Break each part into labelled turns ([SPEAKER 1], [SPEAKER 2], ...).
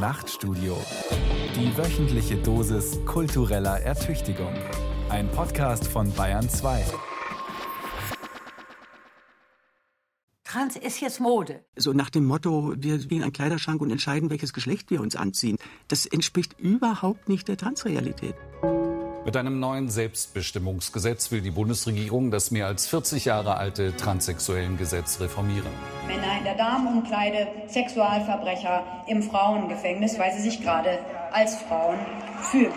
[SPEAKER 1] Nachtstudio. Die wöchentliche Dosis kultureller Ertüchtigung. Ein Podcast von Bayern 2.
[SPEAKER 2] Trans ist jetzt Mode.
[SPEAKER 3] So nach dem Motto, wir gehen einen Kleiderschrank und entscheiden, welches Geschlecht wir uns anziehen. Das entspricht überhaupt nicht der Transrealität.
[SPEAKER 4] Mit einem neuen Selbstbestimmungsgesetz will die Bundesregierung das mehr als 40 Jahre alte Transsexuellengesetz reformieren.
[SPEAKER 5] Männer in der Damenumkleide, Sexualverbrecher im Frauengefängnis, weil sie sich gerade als Frauen fühlen.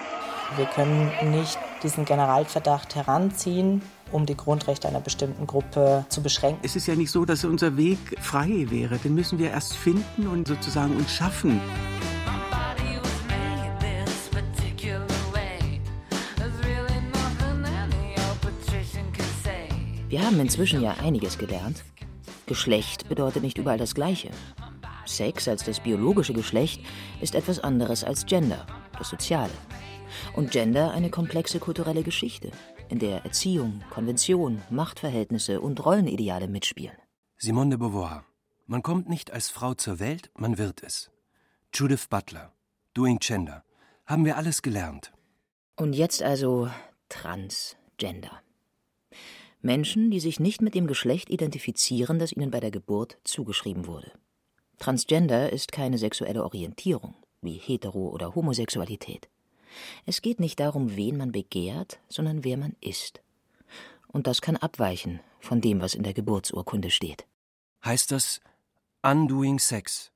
[SPEAKER 6] Wir können nicht diesen Generalverdacht heranziehen, um die Grundrechte einer bestimmten Gruppe zu beschränken.
[SPEAKER 3] Es ist ja nicht so, dass unser Weg frei wäre. Den müssen wir erst finden und sozusagen uns schaffen.
[SPEAKER 7] Wir haben inzwischen ja einiges gelernt. Geschlecht bedeutet nicht überall das Gleiche. Sex als das biologische Geschlecht ist etwas anderes als Gender, das Soziale. Und Gender eine komplexe kulturelle Geschichte, in der Erziehung, Konvention, Machtverhältnisse und Rollenideale mitspielen.
[SPEAKER 8] Simone de Beauvoir. Man kommt nicht als Frau zur Welt, man wird es. Judith Butler. Doing Gender. Haben wir alles gelernt.
[SPEAKER 7] Und jetzt also Transgender. Menschen, die sich nicht mit dem Geschlecht identifizieren, das ihnen bei der Geburt zugeschrieben wurde. Transgender ist keine sexuelle Orientierung, wie Hetero- oder Homosexualität. Es geht nicht darum, wen man begehrt, sondern wer man ist. Und das kann abweichen von dem, was in der Geburtsurkunde steht.
[SPEAKER 8] Heißt das Undoing Sex?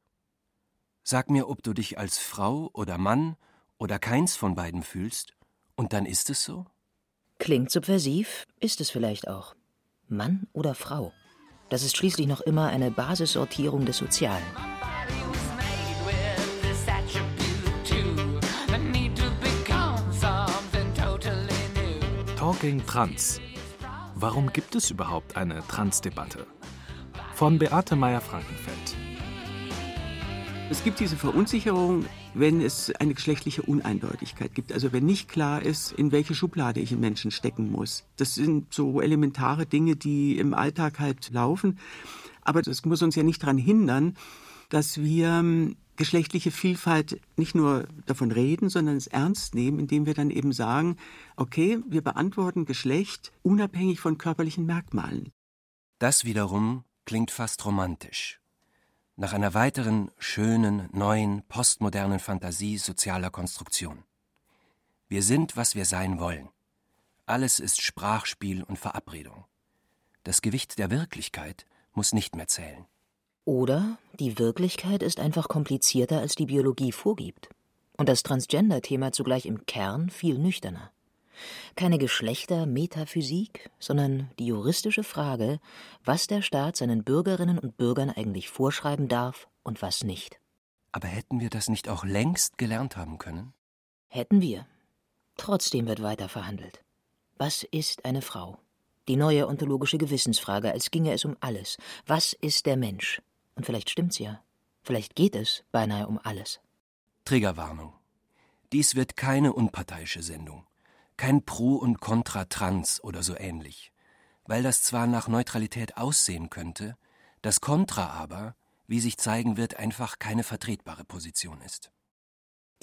[SPEAKER 8] Sag mir, ob du dich als Frau oder Mann oder keins von beiden fühlst, und dann ist es so?
[SPEAKER 7] Klingt subversiv, ist es vielleicht auch. Mann oder Frau? Das ist schließlich noch immer eine Basissortierung des Sozialen.
[SPEAKER 1] Talking Trans. Warum gibt es überhaupt eine Transdebatte? Von Beate Meyer-Frankenfeld.
[SPEAKER 3] Es gibt diese Verunsicherung, wenn es eine geschlechtliche Uneindeutigkeit gibt. Also wenn nicht klar ist, in welche Schublade ich einen Menschen stecken muss. Das sind so elementare Dinge, die im Alltag halt laufen. Aber das muss uns ja nicht daran hindern, dass wir ähm, geschlechtliche Vielfalt nicht nur davon reden, sondern es ernst nehmen, indem wir dann eben sagen, okay, wir beantworten Geschlecht unabhängig von körperlichen Merkmalen.
[SPEAKER 8] Das wiederum klingt fast romantisch. Nach einer weiteren schönen, neuen, postmodernen Fantasie sozialer Konstruktion. Wir sind, was wir sein wollen. Alles ist Sprachspiel und Verabredung. Das Gewicht der Wirklichkeit muss nicht mehr zählen.
[SPEAKER 7] Oder die Wirklichkeit ist einfach komplizierter, als die Biologie vorgibt. Und das Transgender-Thema zugleich im Kern viel nüchterner. Keine Geschlechter-Metaphysik, sondern die juristische Frage, was der Staat seinen Bürgerinnen und Bürgern eigentlich vorschreiben darf und was nicht.
[SPEAKER 8] Aber hätten wir das nicht auch längst gelernt haben können?
[SPEAKER 7] Hätten wir. Trotzdem wird weiter verhandelt. Was ist eine Frau? Die neue ontologische Gewissensfrage, als ginge es um alles. Was ist der Mensch? Und vielleicht stimmt's ja. Vielleicht geht es beinahe um alles.
[SPEAKER 8] Triggerwarnung. Dies wird keine unparteiische Sendung. Kein Pro und Contra Trans oder so ähnlich. Weil das zwar nach Neutralität aussehen könnte, das Contra aber, wie sich zeigen wird, einfach keine vertretbare Position ist.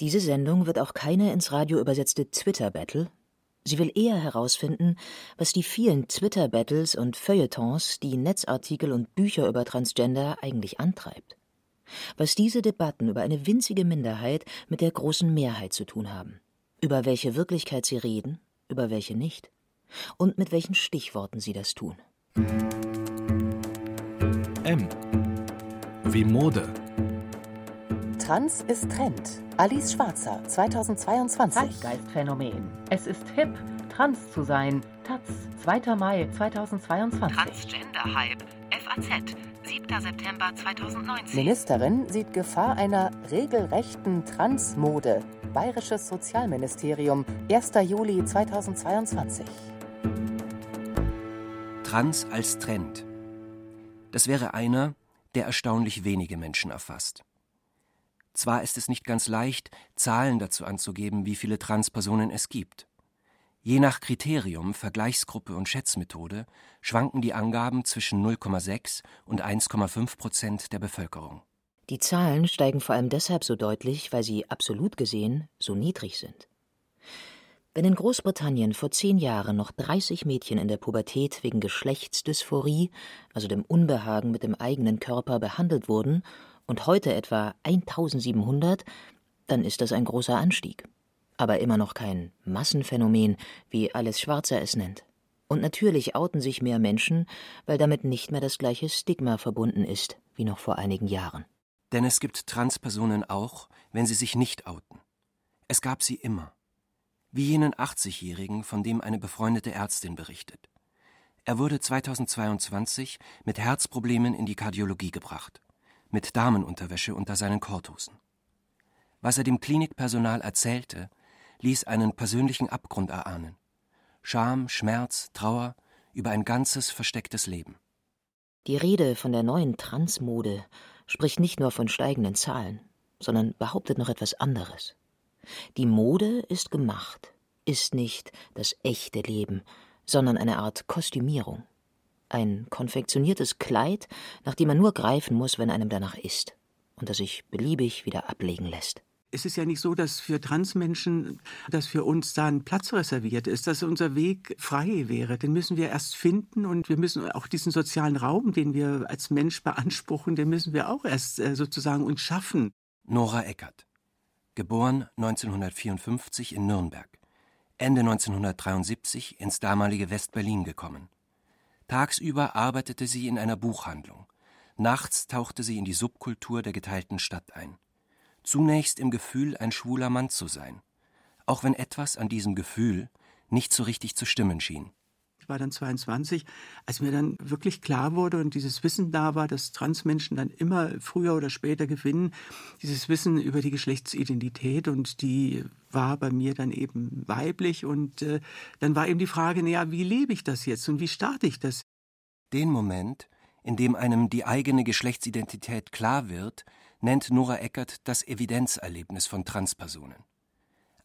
[SPEAKER 7] Diese Sendung wird auch keine ins Radio übersetzte Twitter-Battle. Sie will eher herausfinden, was die vielen Twitter-Battles und Feuilletons, die Netzartikel und Bücher über Transgender eigentlich antreibt. Was diese Debatten über eine winzige Minderheit mit der großen Mehrheit zu tun haben. Über welche Wirklichkeit sie reden, über welche nicht. Und mit welchen Stichworten sie das tun.
[SPEAKER 1] M. Wie Mode.
[SPEAKER 9] Trans ist Trend. Alice Schwarzer, 2022.
[SPEAKER 10] Zeitgeistphänomen. Es ist hip, trans zu sein. Taz, 2. Mai 2022.
[SPEAKER 11] Transgender-Hype. FAZ, 7. September 2019.
[SPEAKER 9] Ministerin sieht Gefahr einer regelrechten Transmode. Bayerisches Sozialministerium, 1. Juli 2022.
[SPEAKER 8] Trans als Trend. Das wäre einer, der erstaunlich wenige Menschen erfasst. Zwar ist es nicht ganz leicht, Zahlen dazu anzugeben, wie viele Transpersonen es gibt. Je nach Kriterium, Vergleichsgruppe und Schätzmethode schwanken die Angaben zwischen 0,6 und 1,5 Prozent der Bevölkerung.
[SPEAKER 7] Die Zahlen steigen vor allem deshalb so deutlich, weil sie absolut gesehen so niedrig sind. Wenn in Großbritannien vor zehn Jahren noch 30 Mädchen in der Pubertät wegen Geschlechtsdysphorie, also dem Unbehagen mit dem eigenen Körper, behandelt wurden und heute etwa 1700, dann ist das ein großer Anstieg. Aber immer noch kein Massenphänomen, wie Alice Schwarzer es nennt. Und natürlich outen sich mehr Menschen, weil damit nicht mehr das gleiche Stigma verbunden ist wie noch vor einigen Jahren.
[SPEAKER 8] Denn es gibt Transpersonen auch, wenn sie sich nicht outen. Es gab sie immer. Wie jenen 80-Jährigen, von dem eine befreundete Ärztin berichtet. Er wurde 2022 mit Herzproblemen in die Kardiologie gebracht, mit Damenunterwäsche unter seinen Korthosen. Was er dem Klinikpersonal erzählte, ließ einen persönlichen Abgrund erahnen. Scham, Schmerz, Trauer über ein ganzes verstecktes Leben.
[SPEAKER 7] Die Rede von der neuen Transmode spricht nicht nur von steigenden Zahlen, sondern behauptet noch etwas anderes. Die Mode ist gemacht, ist nicht das echte Leben, sondern eine Art Kostümierung. Ein konfektioniertes Kleid, nach dem man nur greifen muss, wenn einem danach ist, und das sich beliebig wieder ablegen lässt
[SPEAKER 3] es ist ja nicht so, dass für Transmenschen, dass für uns da ein Platz reserviert ist, dass unser Weg frei wäre. Den müssen wir erst finden und wir müssen auch diesen sozialen Raum, den wir als Mensch beanspruchen, den müssen wir auch erst äh, sozusagen uns schaffen.
[SPEAKER 8] Nora Eckert, geboren 1954 in Nürnberg, Ende 1973 ins damalige West-Berlin gekommen. Tagsüber arbeitete sie in einer Buchhandlung. Nachts tauchte sie in die Subkultur der geteilten Stadt ein zunächst im Gefühl, ein schwuler Mann zu sein, auch wenn etwas an diesem Gefühl nicht so richtig zu stimmen schien.
[SPEAKER 3] Ich war dann 22, als mir dann wirklich klar wurde und dieses Wissen da war, dass Transmenschen dann immer früher oder später gewinnen, dieses Wissen über die Geschlechtsidentität und die war bei mir dann eben weiblich und äh, dann war eben die Frage, naja, wie lebe ich das jetzt und wie starte ich das?
[SPEAKER 8] Den Moment, in dem einem die eigene Geschlechtsidentität klar wird, nennt Nora Eckert das Evidenzerlebnis von Transpersonen.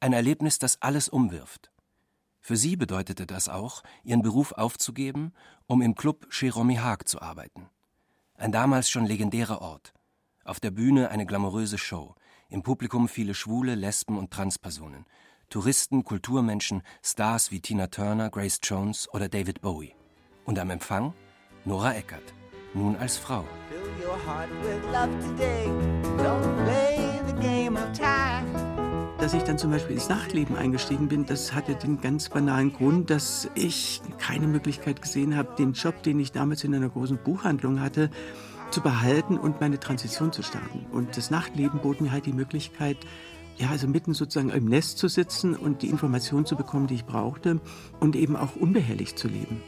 [SPEAKER 8] Ein Erlebnis, das alles umwirft. Für sie bedeutete das auch, ihren Beruf aufzugeben, um im Club Cheromy Haag zu arbeiten. Ein damals schon legendärer Ort. Auf der Bühne eine glamouröse Show, im Publikum viele Schwule, Lesben und Transpersonen, Touristen, Kulturmenschen, Stars wie Tina Turner, Grace Jones oder David Bowie. Und am Empfang Nora Eckert, nun als Frau your heart with love today. Don't play
[SPEAKER 3] the game of time. Dass ich dann zum Beispiel ins Nachtleben eingestiegen bin, das hatte den ganz banalen Grund, dass ich keine Möglichkeit gesehen habe, den Job, den ich damals in einer großen Buchhandlung hatte, zu behalten und meine Transition zu starten. Und das Nachtleben bot mir halt die Möglichkeit, ja, also mitten sozusagen im Nest zu sitzen und die Informationen zu bekommen, die ich brauchte und eben auch unbehelligt zu leben.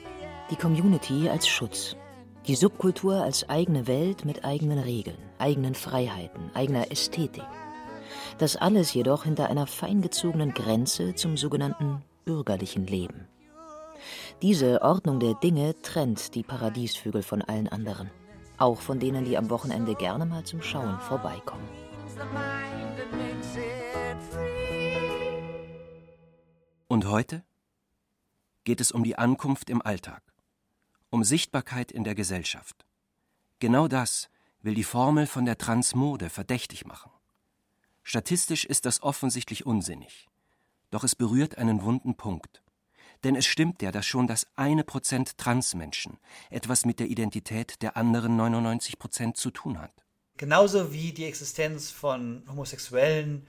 [SPEAKER 7] Die Community als Schutz. Die Subkultur als eigene Welt mit eigenen Regeln, eigenen Freiheiten, eigener Ästhetik. Das alles jedoch hinter einer feingezogenen Grenze zum sogenannten bürgerlichen Leben. Diese Ordnung der Dinge trennt die Paradiesvögel von allen anderen, auch von denen, die am Wochenende gerne mal zum Schauen vorbeikommen.
[SPEAKER 8] Und heute geht es um die Ankunft im Alltag um Sichtbarkeit in der Gesellschaft. Genau das will die Formel von der Transmode verdächtig machen. Statistisch ist das offensichtlich unsinnig. Doch es berührt einen wunden Punkt. Denn es stimmt ja, dass schon das eine Prozent Transmenschen etwas mit der Identität der anderen 99 Prozent zu tun hat.
[SPEAKER 12] Genauso wie die Existenz von Homosexuellen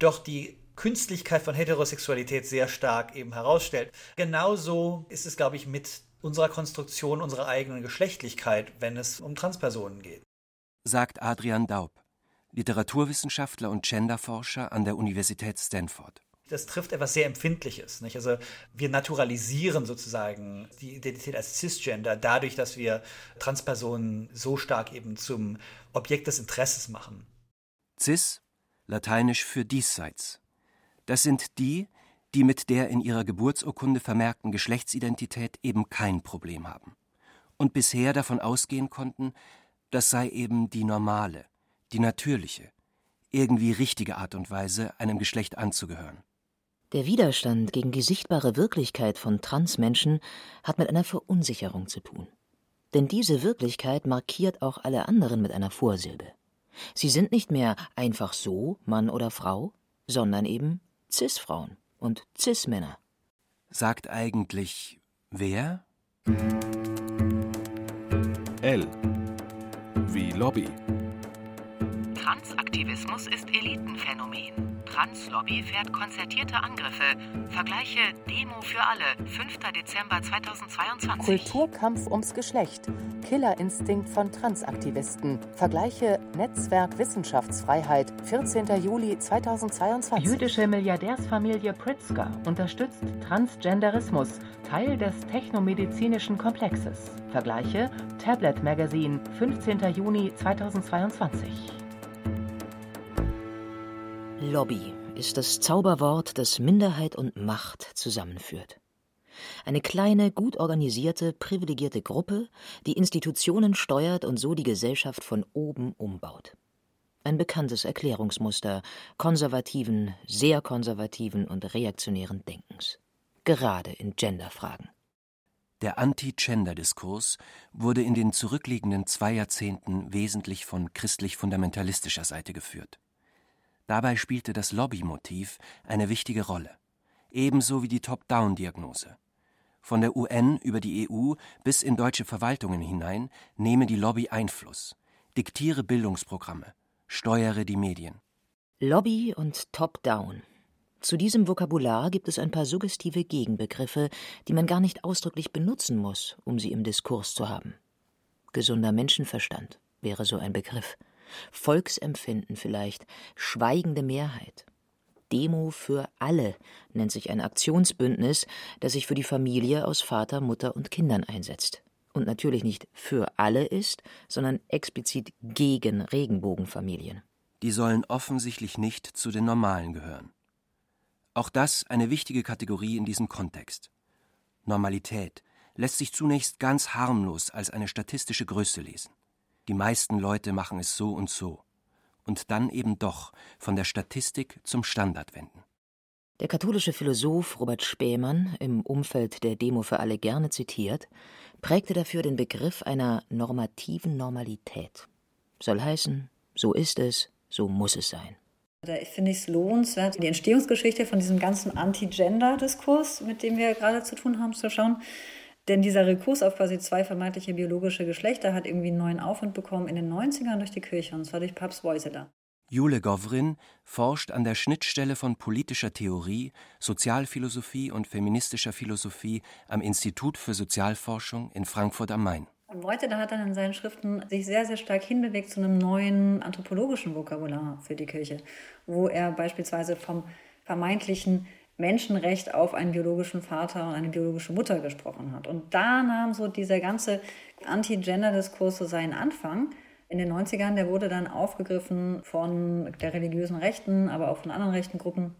[SPEAKER 12] doch die Künstlichkeit von Heterosexualität sehr stark eben herausstellt. Genauso ist es, glaube ich, mit unserer Konstruktion unserer eigenen Geschlechtlichkeit, wenn es um Transpersonen geht.
[SPEAKER 8] Sagt Adrian Daub, Literaturwissenschaftler und Genderforscher an der Universität Stanford.
[SPEAKER 12] Das trifft etwas sehr Empfindliches. Nicht? Also wir naturalisieren sozusagen die Identität als Cisgender dadurch, dass wir Transpersonen so stark eben zum Objekt des Interesses machen.
[SPEAKER 8] Cis, lateinisch für diesseits. Das sind die, die mit der in ihrer Geburtsurkunde vermerkten Geschlechtsidentität eben kein Problem haben und bisher davon ausgehen konnten, das sei eben die normale, die natürliche, irgendwie richtige Art und Weise, einem Geschlecht anzugehören.
[SPEAKER 7] Der Widerstand gegen die sichtbare Wirklichkeit von Transmenschen hat mit einer Verunsicherung zu tun. Denn diese Wirklichkeit markiert auch alle anderen mit einer Vorsilbe. Sie sind nicht mehr einfach so Mann oder Frau, sondern eben Cis-Frauen und Cis-Männer.
[SPEAKER 8] Sagt eigentlich wer?
[SPEAKER 1] L. Wie Lobby.
[SPEAKER 11] Transaktivismus ist Elitenphänomen. Translobby fährt konzertierte Angriffe. Vergleiche Demo für alle, 5. Dezember 2022.
[SPEAKER 9] Kulturkampf ums Geschlecht. Killerinstinkt von Transaktivisten. Vergleiche Netzwerk Wissenschaftsfreiheit, 14. Juli 2022.
[SPEAKER 10] Jüdische Milliardärsfamilie Pritzker unterstützt Transgenderismus, Teil des technomedizinischen Komplexes. Vergleiche Tablet Magazine, 15. Juni 2022.
[SPEAKER 7] Lobby ist das Zauberwort, das Minderheit und Macht zusammenführt. Eine kleine, gut organisierte, privilegierte Gruppe, die Institutionen steuert und so die Gesellschaft von oben umbaut. Ein bekanntes Erklärungsmuster konservativen, sehr konservativen und reaktionären Denkens. Gerade in Genderfragen.
[SPEAKER 8] Der Anti-Gender-Diskurs wurde in den zurückliegenden zwei Jahrzehnten wesentlich von christlich-fundamentalistischer Seite geführt. Dabei spielte das Lobbymotiv eine wichtige Rolle, ebenso wie die Top-Down-Diagnose. Von der UN über die EU bis in deutsche Verwaltungen hinein nehme die Lobby Einfluss, diktiere Bildungsprogramme, steuere die Medien.
[SPEAKER 7] Lobby und Top-Down. Zu diesem Vokabular gibt es ein paar suggestive Gegenbegriffe, die man gar nicht ausdrücklich benutzen muss, um sie im Diskurs zu haben. Gesunder Menschenverstand wäre so ein Begriff. Volksempfinden vielleicht, schweigende Mehrheit. Demo für alle nennt sich ein Aktionsbündnis, das sich für die Familie aus Vater, Mutter und Kindern einsetzt. Und natürlich nicht für alle ist, sondern explizit gegen Regenbogenfamilien.
[SPEAKER 8] Die sollen offensichtlich nicht zu den Normalen gehören. Auch das eine wichtige Kategorie in diesem Kontext. Normalität lässt sich zunächst ganz harmlos als eine statistische Größe lesen. Die meisten Leute machen es so und so. Und dann eben doch von der Statistik zum Standard wenden.
[SPEAKER 7] Der katholische Philosoph Robert Spähmann, im Umfeld der Demo für alle gerne zitiert, prägte dafür den Begriff einer normativen Normalität. Soll heißen, so ist es, so muss es sein.
[SPEAKER 13] Da finde ich es lohnenswert, die Entstehungsgeschichte von diesem ganzen Anti-Gender-Diskurs, mit dem wir gerade zu tun haben, zu schauen. Denn dieser Rekurs auf quasi zwei vermeintliche biologische Geschlechter hat irgendwie einen neuen Aufwand bekommen in den 90ern durch die Kirche, und zwar durch Papst Wojtyla.
[SPEAKER 8] Jule Govrin forscht an der Schnittstelle von politischer Theorie, Sozialphilosophie und feministischer Philosophie am Institut für Sozialforschung in Frankfurt am Main.
[SPEAKER 13] Und Wojtyla hat dann in seinen Schriften sich sehr, sehr stark hinbewegt zu einem neuen anthropologischen Vokabular für die Kirche, wo er beispielsweise vom vermeintlichen Menschenrecht auf einen biologischen Vater und eine biologische Mutter gesprochen hat. Und da nahm so dieser ganze Anti-Gender-Diskurs so seinen Anfang. In den 90ern, der wurde dann aufgegriffen von der religiösen Rechten, aber auch von anderen rechten Gruppen,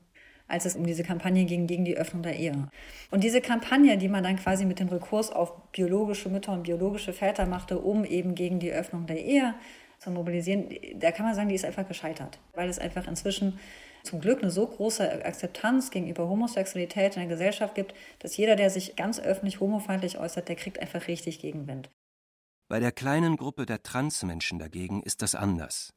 [SPEAKER 13] als es um diese Kampagne ging gegen die Öffnung der Ehe. Und diese Kampagne, die man dann quasi mit dem Rekurs auf biologische Mütter und biologische Väter machte, um eben gegen die Öffnung der Ehe zu mobilisieren, da kann man sagen, die ist einfach gescheitert, weil es einfach inzwischen zum Glück eine so große Akzeptanz gegenüber Homosexualität in der Gesellschaft gibt, dass jeder, der sich ganz öffentlich homofeindlich äußert, der kriegt einfach richtig Gegenwind.
[SPEAKER 8] Bei der kleinen Gruppe der Transmenschen dagegen ist das anders.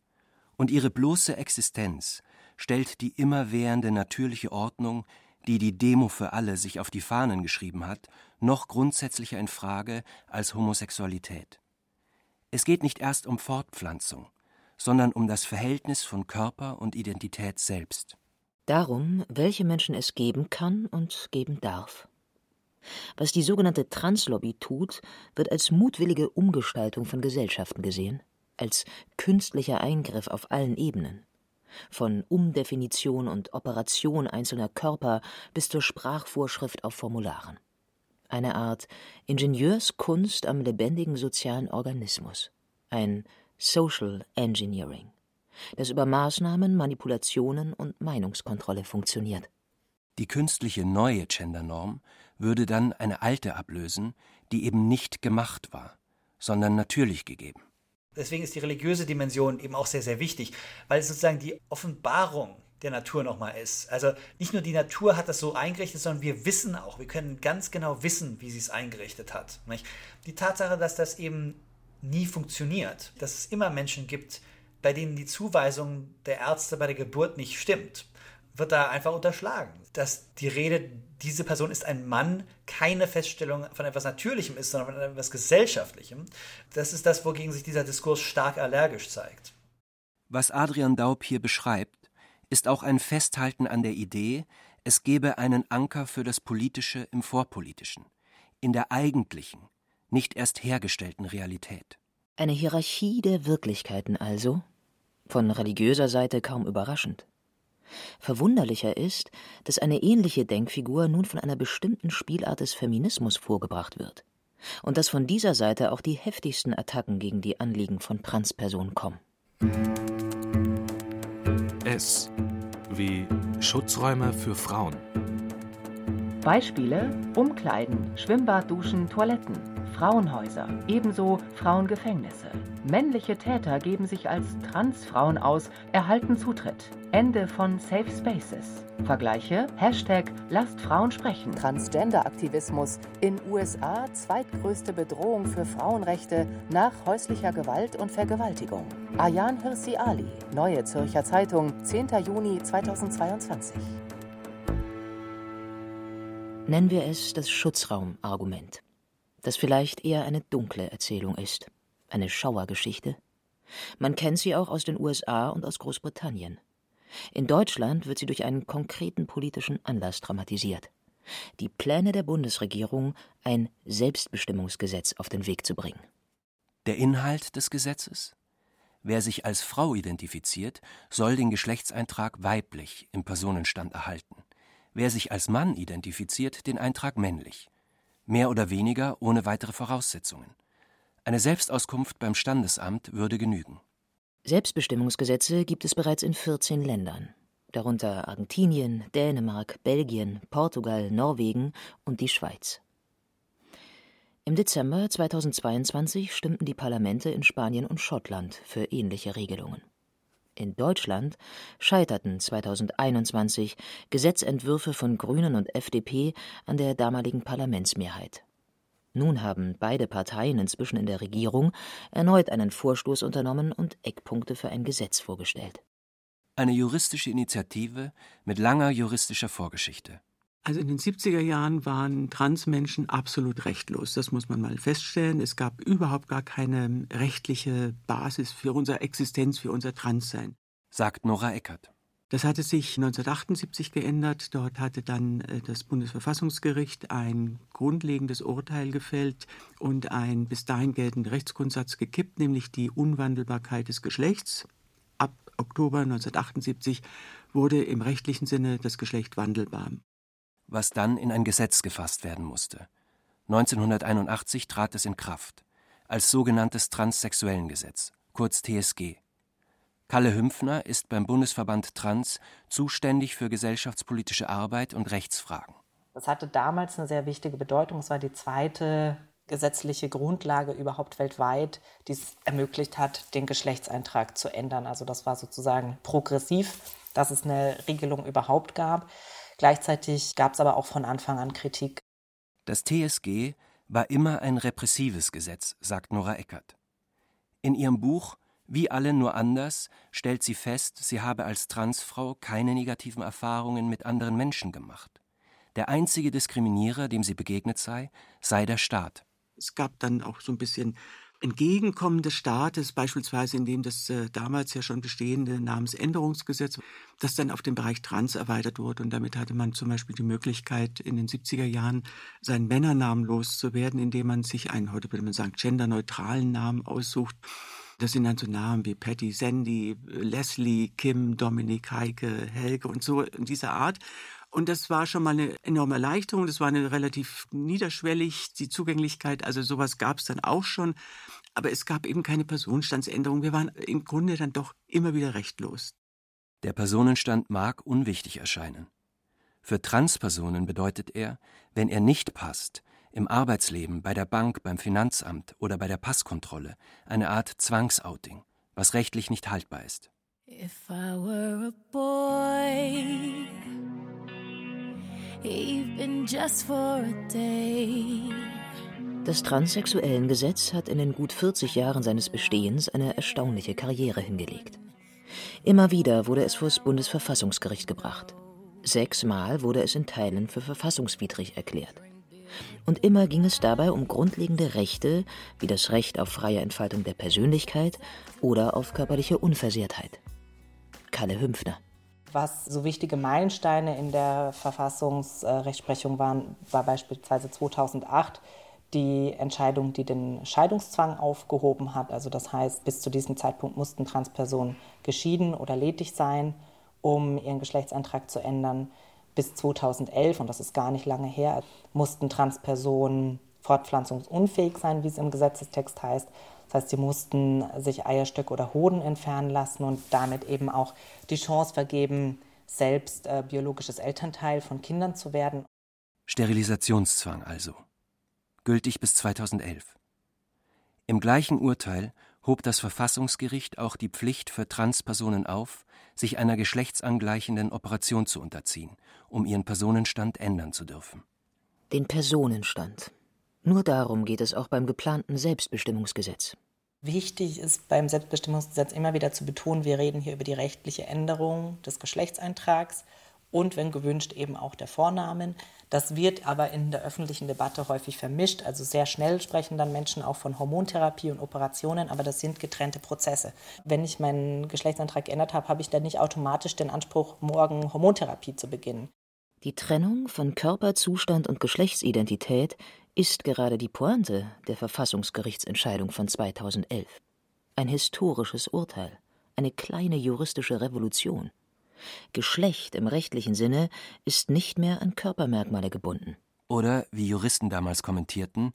[SPEAKER 8] Und ihre bloße Existenz stellt die immerwährende natürliche Ordnung, die die Demo für alle sich auf die Fahnen geschrieben hat, noch grundsätzlicher in Frage als Homosexualität. Es geht nicht erst um Fortpflanzung, sondern um das Verhältnis von Körper und Identität selbst.
[SPEAKER 7] Darum, welche Menschen es geben kann und geben darf. Was die sogenannte Translobby tut, wird als mutwillige Umgestaltung von Gesellschaften gesehen, als künstlicher Eingriff auf allen Ebenen. Von Umdefinition und Operation einzelner Körper bis zur Sprachvorschrift auf Formularen. Eine Art Ingenieurskunst am lebendigen sozialen Organismus. Ein Social Engineering, das über Maßnahmen, Manipulationen und Meinungskontrolle funktioniert.
[SPEAKER 8] Die künstliche neue Gendernorm würde dann eine alte ablösen, die eben nicht gemacht war, sondern natürlich gegeben.
[SPEAKER 12] Deswegen ist die religiöse Dimension eben auch sehr, sehr wichtig, weil es sozusagen die Offenbarung der Natur nochmal ist. Also nicht nur die Natur hat das so eingerichtet, sondern wir wissen auch, wir können ganz genau wissen, wie sie es eingerichtet hat. Die Tatsache, dass das eben nie funktioniert, dass es immer Menschen gibt, bei denen die Zuweisung der Ärzte bei der Geburt nicht stimmt, wird da einfach unterschlagen. Dass die Rede, diese Person ist ein Mann, keine Feststellung von etwas Natürlichem ist, sondern von etwas Gesellschaftlichem. Das ist das, wogegen sich dieser Diskurs stark allergisch zeigt.
[SPEAKER 8] Was Adrian Daub hier beschreibt, ist auch ein Festhalten an der Idee, es gebe einen Anker für das Politische im Vorpolitischen, in der eigentlichen, nicht erst hergestellten Realität.
[SPEAKER 7] Eine Hierarchie der Wirklichkeiten also? Von religiöser Seite kaum überraschend. Verwunderlicher ist, dass eine ähnliche Denkfigur nun von einer bestimmten Spielart des Feminismus vorgebracht wird und dass von dieser Seite auch die heftigsten Attacken gegen die Anliegen von Transpersonen kommen.
[SPEAKER 1] S wie Schutzräume für Frauen.
[SPEAKER 10] Beispiele: Umkleiden, Schwimmbad, Duschen, Toiletten, Frauenhäuser, ebenso Frauengefängnisse. Männliche Täter geben sich als Transfrauen aus, erhalten Zutritt. Ende von Safe Spaces. Vergleiche Hashtag Lasst Frauen sprechen.
[SPEAKER 9] Transgender-Aktivismus in USA zweitgrößte Bedrohung für Frauenrechte nach häuslicher Gewalt und Vergewaltigung. Ayan Hirsi Ali, Neue Zürcher Zeitung, 10. Juni 2022.
[SPEAKER 7] Nennen wir es das Schutzraumargument, das vielleicht eher eine dunkle Erzählung ist, eine Schauergeschichte. Man kennt sie auch aus den USA und aus Großbritannien. In Deutschland wird sie durch einen konkreten politischen Anlass dramatisiert. Die Pläne der Bundesregierung, ein Selbstbestimmungsgesetz auf den Weg zu bringen.
[SPEAKER 8] Der Inhalt des Gesetzes? Wer sich als Frau identifiziert, soll den Geschlechtseintrag weiblich im Personenstand erhalten. Wer sich als Mann identifiziert, den Eintrag männlich. Mehr oder weniger ohne weitere Voraussetzungen. Eine Selbstauskunft beim Standesamt würde genügen.
[SPEAKER 7] Selbstbestimmungsgesetze gibt es bereits in 14 Ländern, darunter Argentinien, Dänemark, Belgien, Portugal, Norwegen und die Schweiz. Im Dezember 2022 stimmten die Parlamente in Spanien und Schottland für ähnliche Regelungen. In Deutschland scheiterten 2021 Gesetzentwürfe von Grünen und FDP an der damaligen Parlamentsmehrheit. Nun haben beide Parteien inzwischen in der Regierung erneut einen Vorstoß unternommen und Eckpunkte für ein Gesetz vorgestellt.
[SPEAKER 8] Eine juristische Initiative mit langer juristischer Vorgeschichte.
[SPEAKER 3] Also in den 70er Jahren waren Transmenschen absolut rechtlos. Das muss man mal feststellen. Es gab überhaupt gar keine rechtliche Basis für unsere Existenz, für unser Transsein.
[SPEAKER 8] Sagt Nora Eckert.
[SPEAKER 3] Das hatte sich 1978 geändert. Dort hatte dann äh, das Bundesverfassungsgericht ein grundlegendes Urteil gefällt und einen bis dahin geltenden Rechtsgrundsatz gekippt, nämlich die Unwandelbarkeit des Geschlechts. Ab Oktober 1978 wurde im rechtlichen Sinne das Geschlecht wandelbar.
[SPEAKER 8] Was dann in ein Gesetz gefasst werden musste. 1981 trat es in Kraft als sogenanntes Transsexuellengesetz, kurz TSG. Kalle Hümpfner ist beim Bundesverband Trans zuständig für gesellschaftspolitische Arbeit und Rechtsfragen.
[SPEAKER 6] Das hatte damals eine sehr wichtige Bedeutung. Es war die zweite gesetzliche Grundlage überhaupt weltweit, die es ermöglicht hat, den Geschlechtseintrag zu ändern. Also das war sozusagen progressiv, dass es eine Regelung überhaupt gab. Gleichzeitig gab es aber auch von Anfang an Kritik.
[SPEAKER 8] Das TSG war immer ein repressives Gesetz, sagt Nora Eckert. In ihrem Buch wie alle nur anders stellt sie fest, sie habe als Transfrau keine negativen Erfahrungen mit anderen Menschen gemacht. Der einzige Diskriminierer, dem sie begegnet sei, sei der Staat.
[SPEAKER 3] Es gab dann auch so ein bisschen Entgegenkommen des Staates, beispielsweise indem das äh, damals ja schon bestehende Namensänderungsgesetz, das dann auf den Bereich Trans erweitert wurde. Und damit hatte man zum Beispiel die Möglichkeit, in den 70er Jahren seinen Männernamen loszuwerden, indem man sich einen, heute würde man sagen, genderneutralen Namen aussucht. Das sind dann so Namen wie Patty, Sandy, Leslie, Kim, Dominik, Heike, Helge und so in dieser Art. Und das war schon mal eine enorme Erleichterung. Das war eine relativ niederschwellig, die Zugänglichkeit. Also sowas gab es dann auch schon. Aber es gab eben keine Personenstandsänderung. Wir waren im Grunde dann doch immer wieder rechtlos.
[SPEAKER 8] Der Personenstand mag unwichtig erscheinen. Für Transpersonen bedeutet er, wenn er nicht passt, im Arbeitsleben, bei der Bank, beim Finanzamt oder bei der Passkontrolle eine Art Zwangsouting, was rechtlich nicht haltbar ist. If I were a boy,
[SPEAKER 7] even just for a day. Das Transsexuellengesetz hat in den gut 40 Jahren seines Bestehens eine erstaunliche Karriere hingelegt. Immer wieder wurde es vor das Bundesverfassungsgericht gebracht. Sechsmal wurde es in Teilen für verfassungswidrig erklärt. Und immer ging es dabei um grundlegende Rechte wie das Recht auf freie Entfaltung der Persönlichkeit oder auf körperliche Unversehrtheit. Kalle Hümpfner.
[SPEAKER 6] Was so wichtige Meilensteine in der Verfassungsrechtsprechung waren, war beispielsweise 2008 die Entscheidung, die den Scheidungszwang aufgehoben hat. Also das heißt, bis zu diesem Zeitpunkt mussten Transpersonen geschieden oder ledig sein, um ihren Geschlechtsantrag zu ändern. Bis 2011, und das ist gar nicht lange her, mussten Transpersonen fortpflanzungsunfähig sein, wie es im Gesetzestext heißt. Das heißt, sie mussten sich Eierstöcke oder Hoden entfernen lassen und damit eben auch die Chance vergeben, selbst äh, biologisches Elternteil von Kindern zu werden.
[SPEAKER 8] Sterilisationszwang also. Gültig bis 2011. Im gleichen Urteil hob das Verfassungsgericht auch die Pflicht für Transpersonen auf, sich einer geschlechtsangleichenden Operation zu unterziehen, um ihren Personenstand ändern zu dürfen.
[SPEAKER 7] Den Personenstand. Nur darum geht es auch beim geplanten Selbstbestimmungsgesetz.
[SPEAKER 6] Wichtig ist beim Selbstbestimmungsgesetz immer wieder zu betonen, wir reden hier über die rechtliche Änderung des Geschlechtseintrags und, wenn gewünscht, eben auch der Vornamen. Das wird aber in der öffentlichen Debatte häufig vermischt. Also sehr schnell sprechen dann Menschen auch von Hormontherapie und Operationen, aber das sind getrennte Prozesse. Wenn ich meinen Geschlechtsantrag geändert habe, habe ich dann nicht automatisch den Anspruch, morgen Hormontherapie zu beginnen.
[SPEAKER 7] Die Trennung von Körperzustand und Geschlechtsidentität ist gerade die Pointe der Verfassungsgerichtsentscheidung von 2011. Ein historisches Urteil, eine kleine juristische Revolution. Geschlecht im rechtlichen Sinne ist nicht mehr an Körpermerkmale gebunden.
[SPEAKER 8] Oder, wie Juristen damals kommentierten,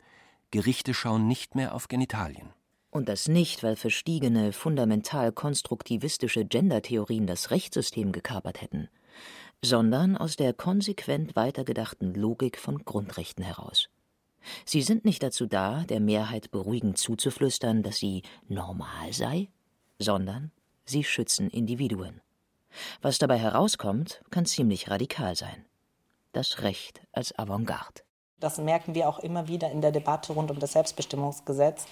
[SPEAKER 8] Gerichte schauen nicht mehr auf Genitalien.
[SPEAKER 7] Und das nicht, weil verstiegene, fundamental konstruktivistische Gendertheorien das Rechtssystem gekapert hätten, sondern aus der konsequent weitergedachten Logik von Grundrechten heraus. Sie sind nicht dazu da, der Mehrheit beruhigend zuzuflüstern, dass sie normal sei, sondern sie schützen Individuen. Was dabei herauskommt, kann ziemlich radikal sein. Das Recht als Avantgarde.
[SPEAKER 6] Das merken wir auch immer wieder in der Debatte rund um das Selbstbestimmungsgesetz,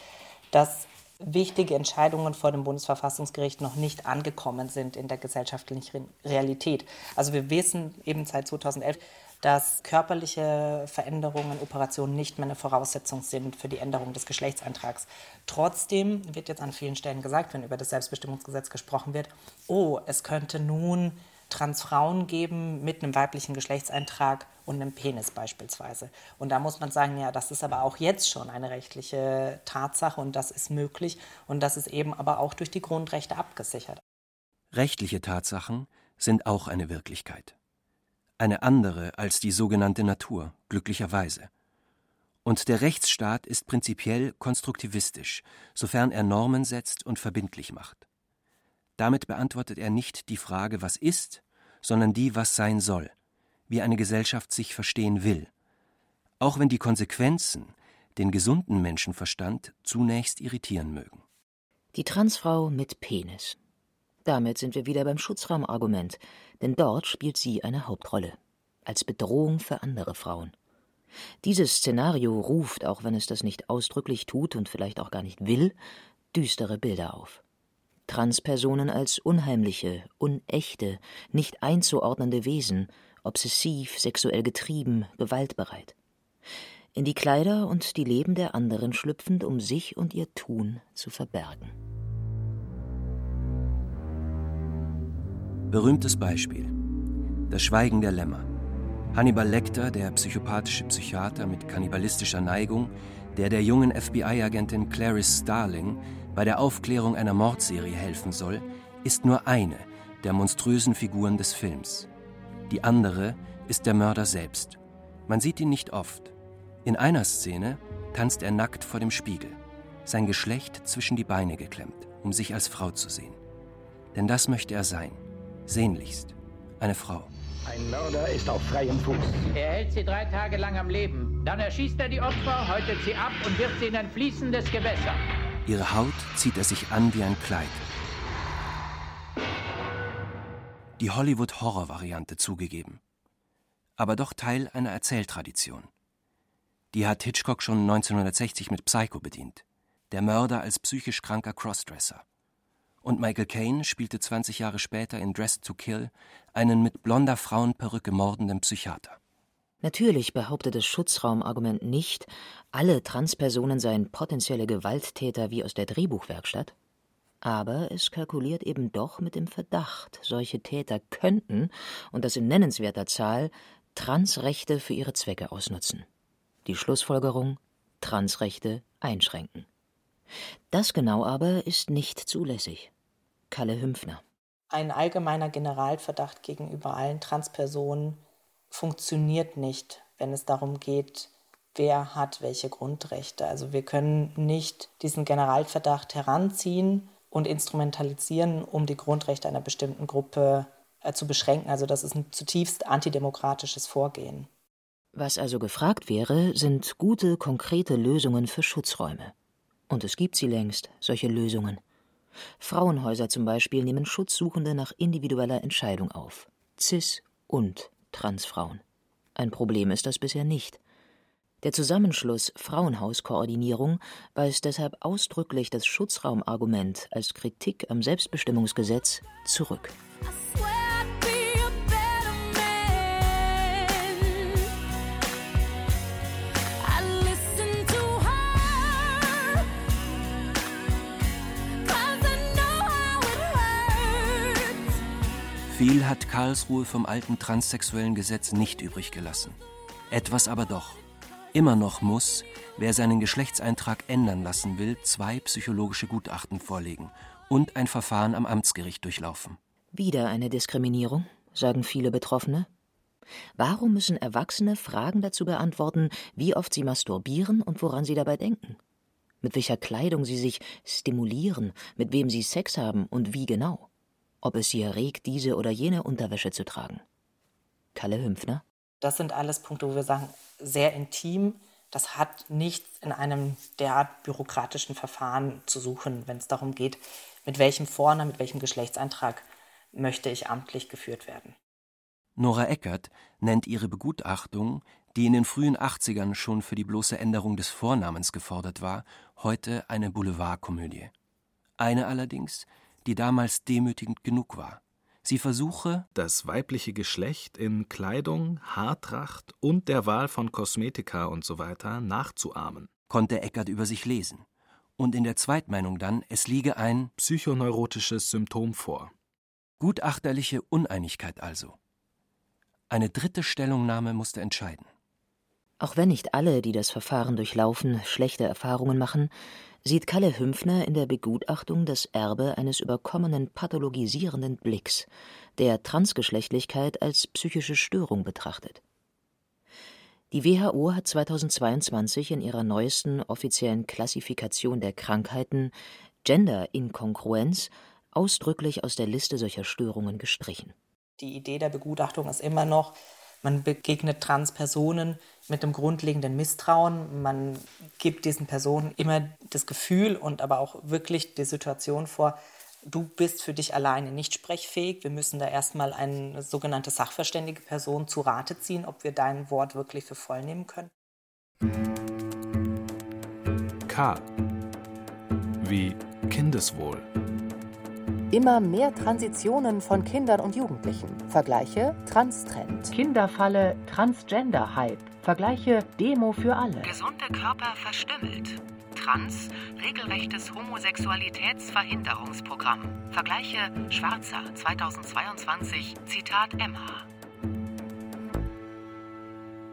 [SPEAKER 6] dass wichtige Entscheidungen vor dem Bundesverfassungsgericht noch nicht angekommen sind in der gesellschaftlichen Realität. Also wir wissen eben seit 2011, dass körperliche Veränderungen, Operationen nicht mehr eine Voraussetzung sind für die Änderung des Geschlechtsantrags. Trotzdem wird jetzt an vielen Stellen gesagt, wenn über das Selbstbestimmungsgesetz gesprochen wird, oh, es könnte nun Transfrauen geben mit einem weiblichen Geschlechtseintrag und einem Penis beispielsweise. Und da muss man sagen, ja, das ist aber auch jetzt schon eine rechtliche Tatsache und das ist möglich und das ist eben aber auch durch die Grundrechte abgesichert.
[SPEAKER 8] Rechtliche Tatsachen sind auch eine Wirklichkeit eine andere als die sogenannte Natur, glücklicherweise. Und der Rechtsstaat ist prinzipiell konstruktivistisch, sofern er Normen setzt und verbindlich macht. Damit beantwortet er nicht die Frage, was ist, sondern die, was sein soll, wie eine Gesellschaft sich verstehen will, auch wenn die Konsequenzen den gesunden Menschenverstand zunächst irritieren mögen.
[SPEAKER 7] Die Transfrau mit Penis. Damit sind wir wieder beim Schutzraumargument, denn dort spielt sie eine Hauptrolle. Als Bedrohung für andere Frauen. Dieses Szenario ruft, auch wenn es das nicht ausdrücklich tut und vielleicht auch gar nicht will, düstere Bilder auf. Transpersonen als unheimliche, unechte, nicht einzuordnende Wesen, obsessiv, sexuell getrieben, gewaltbereit. In die Kleider und die Leben der anderen schlüpfend, um sich und ihr Tun zu verbergen.
[SPEAKER 8] Berühmtes Beispiel. Das Schweigen der Lämmer. Hannibal Lecter, der psychopathische Psychiater mit kannibalistischer Neigung, der der jungen FBI-Agentin Clarice Starling bei der Aufklärung einer Mordserie helfen soll, ist nur eine der monströsen Figuren des Films. Die andere ist der Mörder selbst. Man sieht ihn nicht oft. In einer Szene tanzt er nackt vor dem Spiegel, sein Geschlecht zwischen die Beine geklemmt, um sich als Frau zu sehen. Denn das möchte er sein sehnlichst eine Frau.
[SPEAKER 14] Ein Mörder ist auf freiem Fuß.
[SPEAKER 15] Er hält sie drei Tage lang am Leben. Dann erschießt er die Opfer, häutet sie ab und wirft sie in ein fließendes Gewässer.
[SPEAKER 8] Ihre Haut zieht er sich an wie ein Kleid. Die Hollywood-Horror-Variante zugegeben. Aber doch Teil einer Erzähltradition. Die hat Hitchcock schon 1960 mit Psycho bedient. Der Mörder als psychisch kranker Crossdresser. Und Michael Caine spielte 20 Jahre später in Dressed to Kill einen mit blonder Frauenperücke mordenden Psychiater.
[SPEAKER 7] Natürlich behauptet das Schutzraumargument nicht, alle Transpersonen seien potenzielle Gewalttäter wie aus der Drehbuchwerkstatt. Aber es kalkuliert eben doch mit dem Verdacht, solche Täter könnten, und das in nennenswerter Zahl, Transrechte für ihre Zwecke ausnutzen. Die Schlussfolgerung Transrechte einschränken. Das genau aber ist nicht zulässig. Kalle Hümpfner.
[SPEAKER 6] Ein allgemeiner Generalverdacht gegenüber allen Transpersonen funktioniert nicht, wenn es darum geht, wer hat welche Grundrechte. Also wir können nicht diesen Generalverdacht heranziehen und instrumentalisieren, um die Grundrechte einer bestimmten Gruppe äh, zu beschränken. Also das ist ein zutiefst antidemokratisches Vorgehen.
[SPEAKER 7] Was also gefragt wäre, sind gute, konkrete Lösungen für Schutzräume. Und es gibt sie längst, solche Lösungen. Frauenhäuser zum Beispiel nehmen Schutzsuchende nach individueller Entscheidung auf. Cis und Transfrauen. Ein Problem ist das bisher nicht. Der Zusammenschluss Frauenhauskoordinierung weist deshalb ausdrücklich das Schutzraumargument als Kritik am Selbstbestimmungsgesetz zurück.
[SPEAKER 8] Viel hat Karlsruhe vom alten transsexuellen Gesetz nicht übrig gelassen. Etwas aber doch. Immer noch muss, wer seinen Geschlechtseintrag ändern lassen will, zwei psychologische Gutachten vorlegen und ein Verfahren am Amtsgericht durchlaufen.
[SPEAKER 7] Wieder eine Diskriminierung, sagen viele Betroffene. Warum müssen Erwachsene Fragen dazu beantworten, wie oft sie masturbieren und woran sie dabei denken? Mit welcher Kleidung sie sich stimulieren, mit wem sie Sex haben und wie genau? Ob es sie erregt, diese oder jene Unterwäsche zu tragen. Kalle Hümpfner?
[SPEAKER 6] Das sind alles Punkte, wo wir sagen, sehr intim. Das hat nichts in einem derart bürokratischen Verfahren zu suchen, wenn es darum geht, mit welchem Vornamen, mit welchem Geschlechtseintrag möchte ich amtlich geführt werden.
[SPEAKER 8] Nora Eckert nennt ihre Begutachtung, die in den frühen 80ern schon für die bloße Änderung des Vornamens gefordert war, heute eine Boulevardkomödie. Eine allerdings, die damals demütigend genug war. Sie versuche,
[SPEAKER 16] das weibliche Geschlecht in Kleidung, Haartracht und der Wahl von Kosmetika usw. So nachzuahmen.
[SPEAKER 8] Konnte Eckert über sich lesen. Und in der Zweitmeinung dann, es liege ein
[SPEAKER 16] psychoneurotisches Symptom vor.
[SPEAKER 8] Gutachterliche Uneinigkeit also. Eine dritte Stellungnahme musste entscheiden.
[SPEAKER 7] Auch wenn nicht alle, die das Verfahren durchlaufen, schlechte Erfahrungen machen, sieht Kalle Hümpfner in der Begutachtung das Erbe eines überkommenen pathologisierenden Blicks, der Transgeschlechtlichkeit als psychische Störung betrachtet. Die WHO hat 2022 in ihrer neuesten offiziellen Klassifikation der Krankheiten Gender-Inkongruenz ausdrücklich aus der Liste solcher Störungen gestrichen.
[SPEAKER 6] Die Idee der Begutachtung ist immer noch, man begegnet Transpersonen mit einem grundlegenden Misstrauen. Man gibt diesen Personen immer das Gefühl und aber auch wirklich die Situation vor, du bist für dich alleine nicht sprechfähig. Wir müssen da erstmal eine sogenannte sachverständige Person zu Rate ziehen, ob wir dein Wort wirklich für voll nehmen können.
[SPEAKER 16] K. Wie Kindeswohl.
[SPEAKER 9] Immer mehr Transitionen von Kindern und Jugendlichen. Vergleiche Transtrend.
[SPEAKER 10] Kinderfalle Transgender-Hype. Vergleiche Demo für alle.
[SPEAKER 11] Gesunde Körper verstümmelt. Trans, regelrechtes Homosexualitätsverhinderungsprogramm. Vergleiche Schwarzer 2022, Zitat Emma.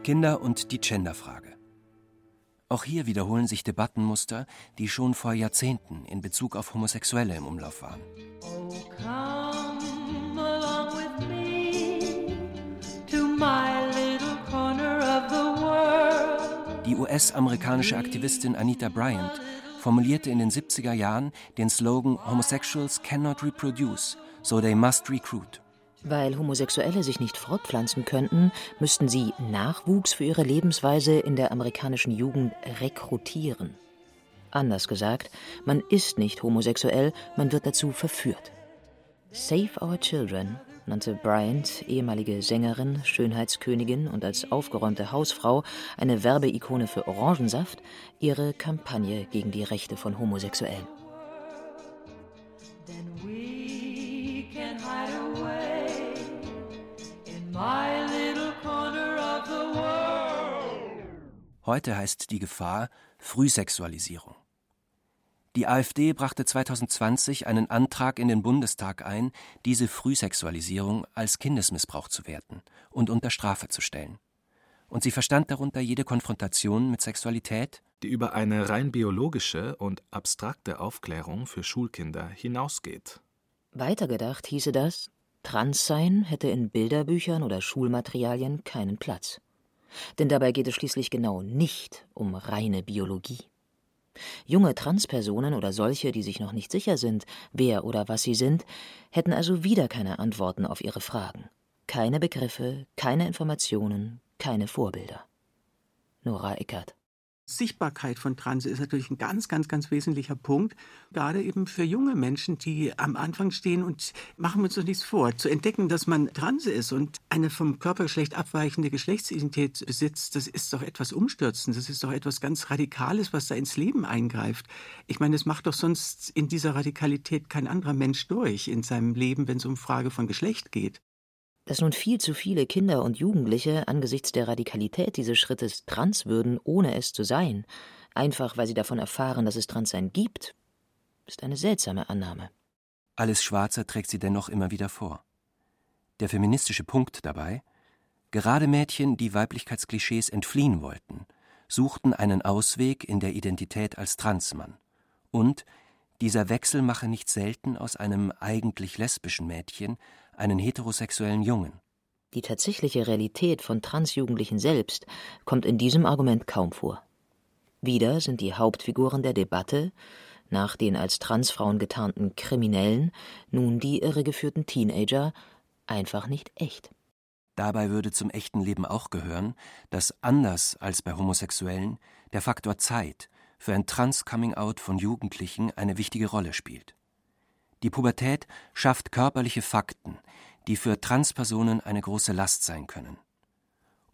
[SPEAKER 8] Kinder und die Genderfrage. Auch hier wiederholen sich Debattenmuster, die schon vor Jahrzehnten in Bezug auf Homosexuelle im Umlauf waren. Die US-amerikanische Aktivistin Anita Bryant formulierte in den 70er Jahren den Slogan Homosexuals cannot reproduce, so they must recruit.
[SPEAKER 7] Weil Homosexuelle sich nicht fortpflanzen könnten, müssten sie Nachwuchs für ihre Lebensweise in der amerikanischen Jugend rekrutieren. Anders gesagt, man ist nicht homosexuell, man wird dazu verführt. Save Our Children nannte Bryant, ehemalige Sängerin, Schönheitskönigin und als aufgeräumte Hausfrau eine Werbeikone für Orangensaft, ihre Kampagne gegen die Rechte von Homosexuellen.
[SPEAKER 8] Heute heißt die Gefahr Frühsexualisierung. Die AfD brachte 2020 einen Antrag in den Bundestag ein, diese Frühsexualisierung als Kindesmissbrauch zu werten und unter Strafe zu stellen. Und sie verstand darunter jede Konfrontation mit Sexualität,
[SPEAKER 16] die über eine rein biologische und abstrakte Aufklärung für Schulkinder hinausgeht.
[SPEAKER 7] Weitergedacht hieße das, Transsein hätte in Bilderbüchern oder Schulmaterialien keinen Platz. Denn dabei geht es schließlich genau nicht um reine Biologie. Junge Transpersonen oder solche, die sich noch nicht sicher sind, wer oder was sie sind, hätten also wieder keine Antworten auf ihre Fragen. Keine Begriffe, keine Informationen, keine Vorbilder. Nora Eckert
[SPEAKER 3] Sichtbarkeit von Trans ist natürlich ein ganz, ganz, ganz wesentlicher Punkt. Gerade eben für junge Menschen, die am Anfang stehen und machen wir uns doch nichts vor. Zu entdecken, dass man trans ist und eine vom Körpergeschlecht abweichende Geschlechtsidentität besitzt, das ist doch etwas umstürzendes. Das ist doch etwas ganz Radikales, was da ins Leben eingreift. Ich meine, es macht doch sonst in dieser Radikalität kein anderer Mensch durch in seinem Leben, wenn es um Frage von Geschlecht geht.
[SPEAKER 7] Dass nun viel zu viele Kinder und Jugendliche angesichts der Radikalität dieses Schrittes trans würden, ohne es zu sein, einfach weil sie davon erfahren, dass es Transsein gibt, ist eine seltsame Annahme.
[SPEAKER 8] Alles Schwarze trägt sie dennoch immer wieder vor. Der feministische Punkt dabei, gerade Mädchen, die Weiblichkeitsklischees entfliehen wollten, suchten einen Ausweg in der Identität als Transmann. Und dieser Wechsel mache nicht selten aus einem eigentlich lesbischen Mädchen einen heterosexuellen Jungen.
[SPEAKER 7] Die tatsächliche Realität von Transjugendlichen selbst kommt in diesem Argument kaum vor. Wieder sind die Hauptfiguren der Debatte, nach den als Transfrauen getarnten Kriminellen, nun die irregeführten Teenager, einfach nicht echt.
[SPEAKER 8] Dabei würde zum echten Leben auch gehören, dass anders als bei Homosexuellen der Faktor Zeit für ein Trans-Coming-out von Jugendlichen eine wichtige Rolle spielt. Die Pubertät schafft körperliche Fakten, die für Transpersonen eine große Last sein können.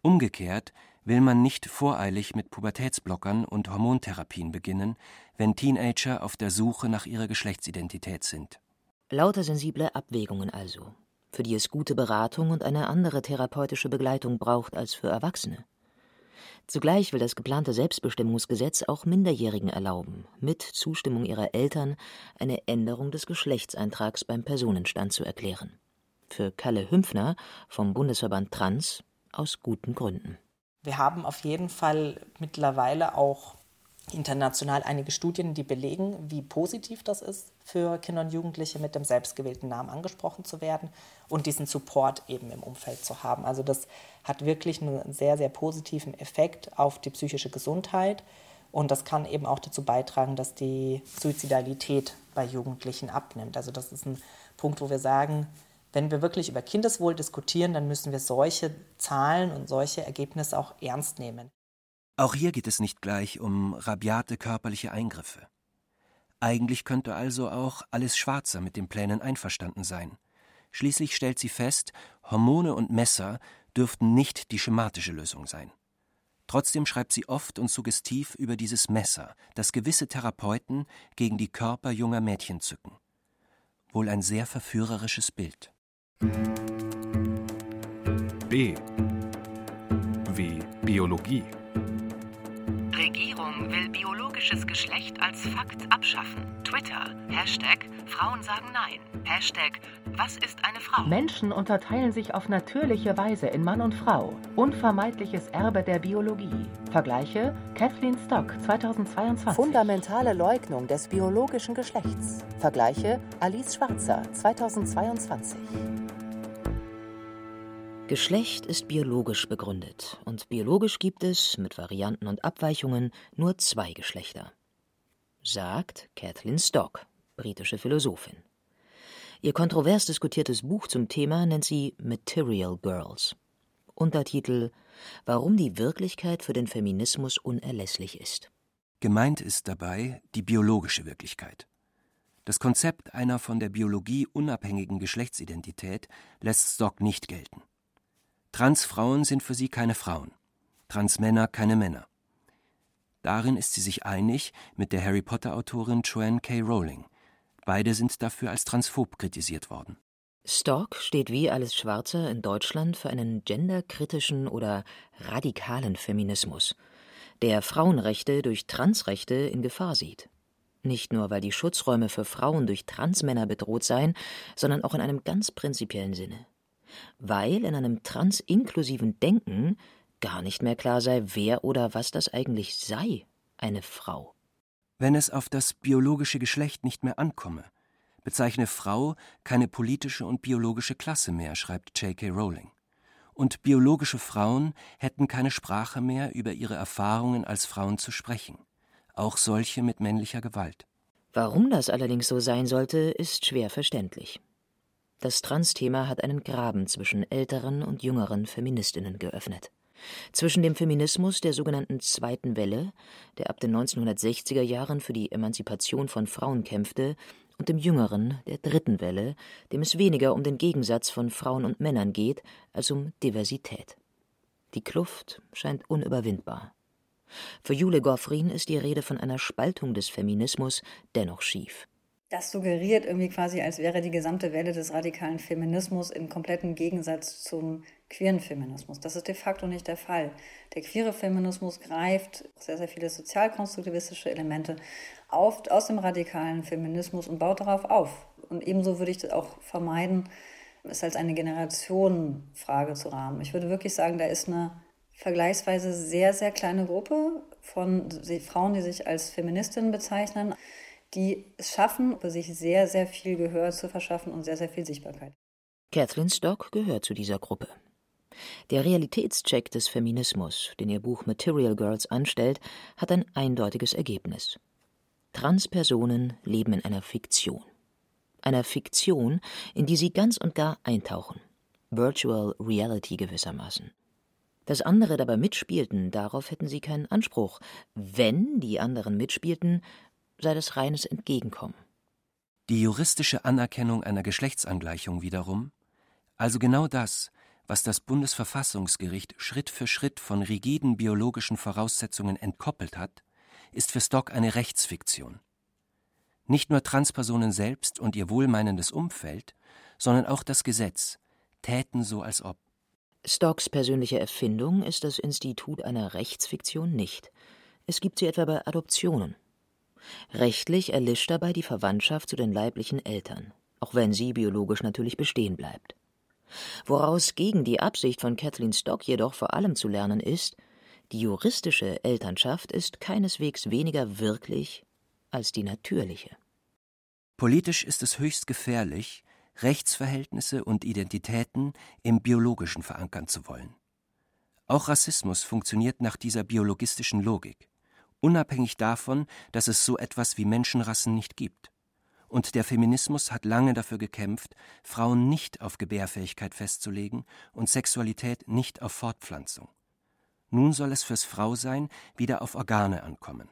[SPEAKER 8] Umgekehrt will man nicht voreilig mit Pubertätsblockern und Hormontherapien beginnen, wenn Teenager auf der Suche nach ihrer Geschlechtsidentität sind.
[SPEAKER 7] Lauter sensible Abwägungen also, für die es gute Beratung und eine andere therapeutische Begleitung braucht als für Erwachsene. Zugleich will das geplante Selbstbestimmungsgesetz auch Minderjährigen erlauben, mit Zustimmung ihrer Eltern eine Änderung des Geschlechtseintrags beim Personenstand zu erklären. Für Kalle Hümpfner vom Bundesverband Trans aus guten Gründen.
[SPEAKER 6] Wir haben auf jeden Fall mittlerweile auch international einige Studien, die belegen, wie positiv das ist, für Kinder und Jugendliche mit dem selbstgewählten Namen angesprochen zu werden und diesen Support eben im Umfeld zu haben. Also das hat wirklich einen sehr, sehr positiven Effekt auf die psychische Gesundheit und das kann eben auch dazu beitragen, dass die Suizidalität bei Jugendlichen abnimmt. Also das ist ein Punkt, wo wir sagen, wenn wir wirklich über Kindeswohl diskutieren, dann müssen wir solche Zahlen und solche Ergebnisse auch ernst nehmen.
[SPEAKER 8] Auch hier geht es nicht gleich um rabiate körperliche Eingriffe. Eigentlich könnte also auch alles Schwarzer mit den Plänen einverstanden sein. Schließlich stellt sie fest, Hormone und Messer dürften nicht die schematische Lösung sein. Trotzdem schreibt sie oft und suggestiv über dieses Messer, das gewisse Therapeuten gegen die Körper junger Mädchen zücken. Wohl ein sehr verführerisches Bild.
[SPEAKER 16] B. Wie Biologie.
[SPEAKER 11] Regierung will biologisches Geschlecht als Fakt abschaffen. Twitter, Hashtag Frauen sagen Nein, Hashtag Was ist eine Frau?
[SPEAKER 10] Menschen unterteilen sich auf natürliche Weise in Mann und Frau. Unvermeidliches Erbe der Biologie. Vergleiche Kathleen Stock 2022.
[SPEAKER 9] Fundamentale Leugnung des biologischen Geschlechts. Vergleiche Alice Schwarzer 2022.
[SPEAKER 7] Geschlecht ist biologisch begründet und biologisch gibt es, mit Varianten und Abweichungen, nur zwei Geschlechter. Sagt Kathleen Stock, britische Philosophin. Ihr kontrovers diskutiertes Buch zum Thema nennt sie Material Girls. Untertitel Warum die Wirklichkeit für den Feminismus unerlässlich ist.
[SPEAKER 8] Gemeint ist dabei die biologische Wirklichkeit. Das Konzept einer von der Biologie unabhängigen Geschlechtsidentität lässt Stock nicht gelten. Transfrauen sind für sie keine Frauen, Transmänner keine Männer. Darin ist sie sich einig mit der Harry Potter-Autorin Joanne K. Rowling. Beide sind dafür als transphob kritisiert worden.
[SPEAKER 7] Stork steht wie alles Schwarze in Deutschland für einen genderkritischen oder radikalen Feminismus, der Frauenrechte durch Transrechte in Gefahr sieht. Nicht nur, weil die Schutzräume für Frauen durch Transmänner bedroht seien, sondern auch in einem ganz prinzipiellen Sinne. Weil in einem transinklusiven Denken gar nicht mehr klar sei, wer oder was das eigentlich sei, eine Frau.
[SPEAKER 8] Wenn es auf das biologische Geschlecht nicht mehr ankomme, bezeichne Frau keine politische und biologische Klasse mehr, schreibt J.K. Rowling. Und biologische Frauen hätten keine Sprache mehr, über ihre Erfahrungen als Frauen zu sprechen auch solche mit männlicher Gewalt.
[SPEAKER 7] Warum das allerdings so sein sollte, ist schwer verständlich. Das Trans-Thema hat einen Graben zwischen älteren und jüngeren Feministinnen geöffnet. Zwischen dem Feminismus der sogenannten Zweiten Welle, der ab den 1960er Jahren für die Emanzipation von Frauen kämpfte, und dem jüngeren, der Dritten Welle, dem es weniger um den Gegensatz von Frauen und Männern geht, als um Diversität. Die Kluft scheint unüberwindbar. Für Jule Goffrin ist die Rede von einer Spaltung des Feminismus dennoch schief.
[SPEAKER 13] Das suggeriert irgendwie quasi, als wäre die gesamte Welle des radikalen Feminismus im kompletten Gegensatz zum queeren Feminismus. Das ist de facto nicht der Fall. Der queere Feminismus greift sehr, sehr viele sozialkonstruktivistische Elemente auf, aus dem radikalen Feminismus und baut darauf auf. Und ebenso würde ich das auch vermeiden, es als eine Generationenfrage zu rahmen. Ich würde wirklich sagen, da ist eine vergleichsweise sehr, sehr kleine Gruppe von Frauen, die sich als Feministinnen bezeichnen, die es schaffen, sich sehr, sehr viel Gehör zu verschaffen und sehr, sehr viel Sichtbarkeit.
[SPEAKER 7] Catherine Stock gehört zu dieser Gruppe. Der Realitätscheck des Feminismus, den ihr Buch Material Girls anstellt, hat ein eindeutiges Ergebnis. Transpersonen leben in einer Fiktion. Einer Fiktion, in die sie ganz und gar eintauchen. Virtual Reality gewissermaßen. Dass andere dabei mitspielten, darauf hätten sie keinen Anspruch. Wenn die anderen mitspielten, sei das reines Entgegenkommen.
[SPEAKER 8] Die juristische Anerkennung einer Geschlechtsangleichung wiederum, also genau das, was das Bundesverfassungsgericht Schritt für Schritt von rigiden biologischen Voraussetzungen entkoppelt hat, ist für Stock eine Rechtsfiktion. Nicht nur Transpersonen selbst und ihr wohlmeinendes Umfeld, sondern auch das Gesetz täten so als ob.
[SPEAKER 7] Stocks persönliche Erfindung ist das Institut einer Rechtsfiktion nicht. Es gibt sie etwa bei Adoptionen. Rechtlich erlischt dabei die Verwandtschaft zu den leiblichen Eltern, auch wenn sie biologisch natürlich bestehen bleibt. Woraus gegen die Absicht von Kathleen Stock jedoch vor allem zu lernen ist, die juristische Elternschaft ist keineswegs weniger wirklich als die natürliche.
[SPEAKER 8] Politisch ist es höchst gefährlich, Rechtsverhältnisse und Identitäten im Biologischen verankern zu wollen. Auch Rassismus funktioniert nach dieser biologistischen Logik, unabhängig davon, dass es so etwas wie Menschenrassen nicht gibt. Und der Feminismus hat lange dafür gekämpft, Frauen nicht auf Gebärfähigkeit festzulegen und Sexualität nicht auf Fortpflanzung. Nun soll es fürs Frausein wieder auf Organe ankommen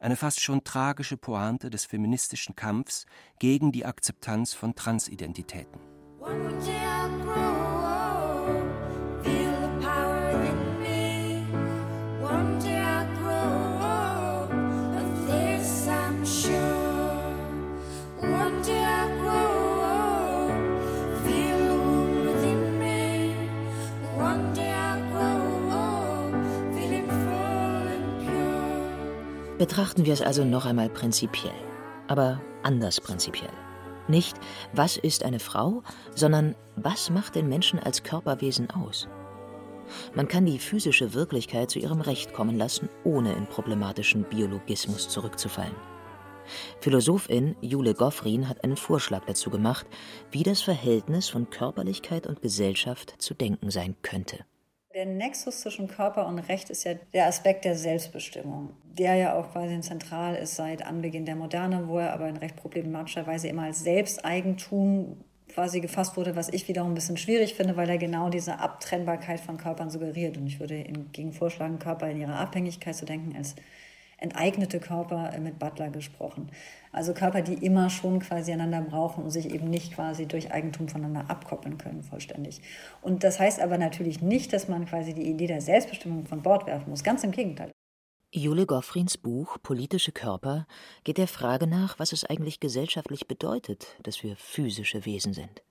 [SPEAKER 8] eine fast schon tragische Pointe des feministischen Kampfs gegen die Akzeptanz von Transidentitäten.
[SPEAKER 7] Betrachten wir es also noch einmal prinzipiell, aber anders prinzipiell. Nicht, was ist eine Frau, sondern was macht den Menschen als Körperwesen aus? Man kann die physische Wirklichkeit zu ihrem Recht kommen lassen, ohne in problematischen Biologismus zurückzufallen. Philosophin Jule Goffrin hat einen Vorschlag dazu gemacht, wie das Verhältnis von Körperlichkeit und Gesellschaft zu denken sein könnte.
[SPEAKER 13] Der Nexus zwischen Körper und Recht ist ja der Aspekt der Selbstbestimmung, der ja auch quasi zentral ist seit Anbeginn der Moderne, wo er aber in recht problematischer Weise immer als Selbsteigentum quasi gefasst wurde, was ich wiederum ein bisschen schwierig finde, weil er genau diese Abtrennbarkeit von Körpern suggeriert. Und ich würde hingegen vorschlagen, Körper in ihrer Abhängigkeit zu denken als enteignete Körper mit Butler gesprochen. Also Körper, die immer schon quasi einander brauchen und sich eben nicht quasi durch Eigentum voneinander abkoppeln können vollständig. Und das heißt aber natürlich nicht, dass man quasi die Idee der Selbstbestimmung von Bord werfen muss. Ganz im Gegenteil.
[SPEAKER 7] Jule Goffrins Buch Politische Körper geht der Frage nach, was es eigentlich gesellschaftlich bedeutet, dass wir physische Wesen sind.